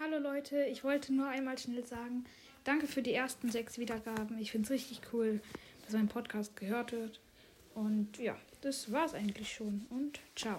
Hallo Leute, ich wollte nur einmal schnell sagen, danke für die ersten sechs Wiedergaben. Ich finde es richtig cool, dass mein Podcast gehört wird. Und ja, das war's eigentlich schon. Und ciao.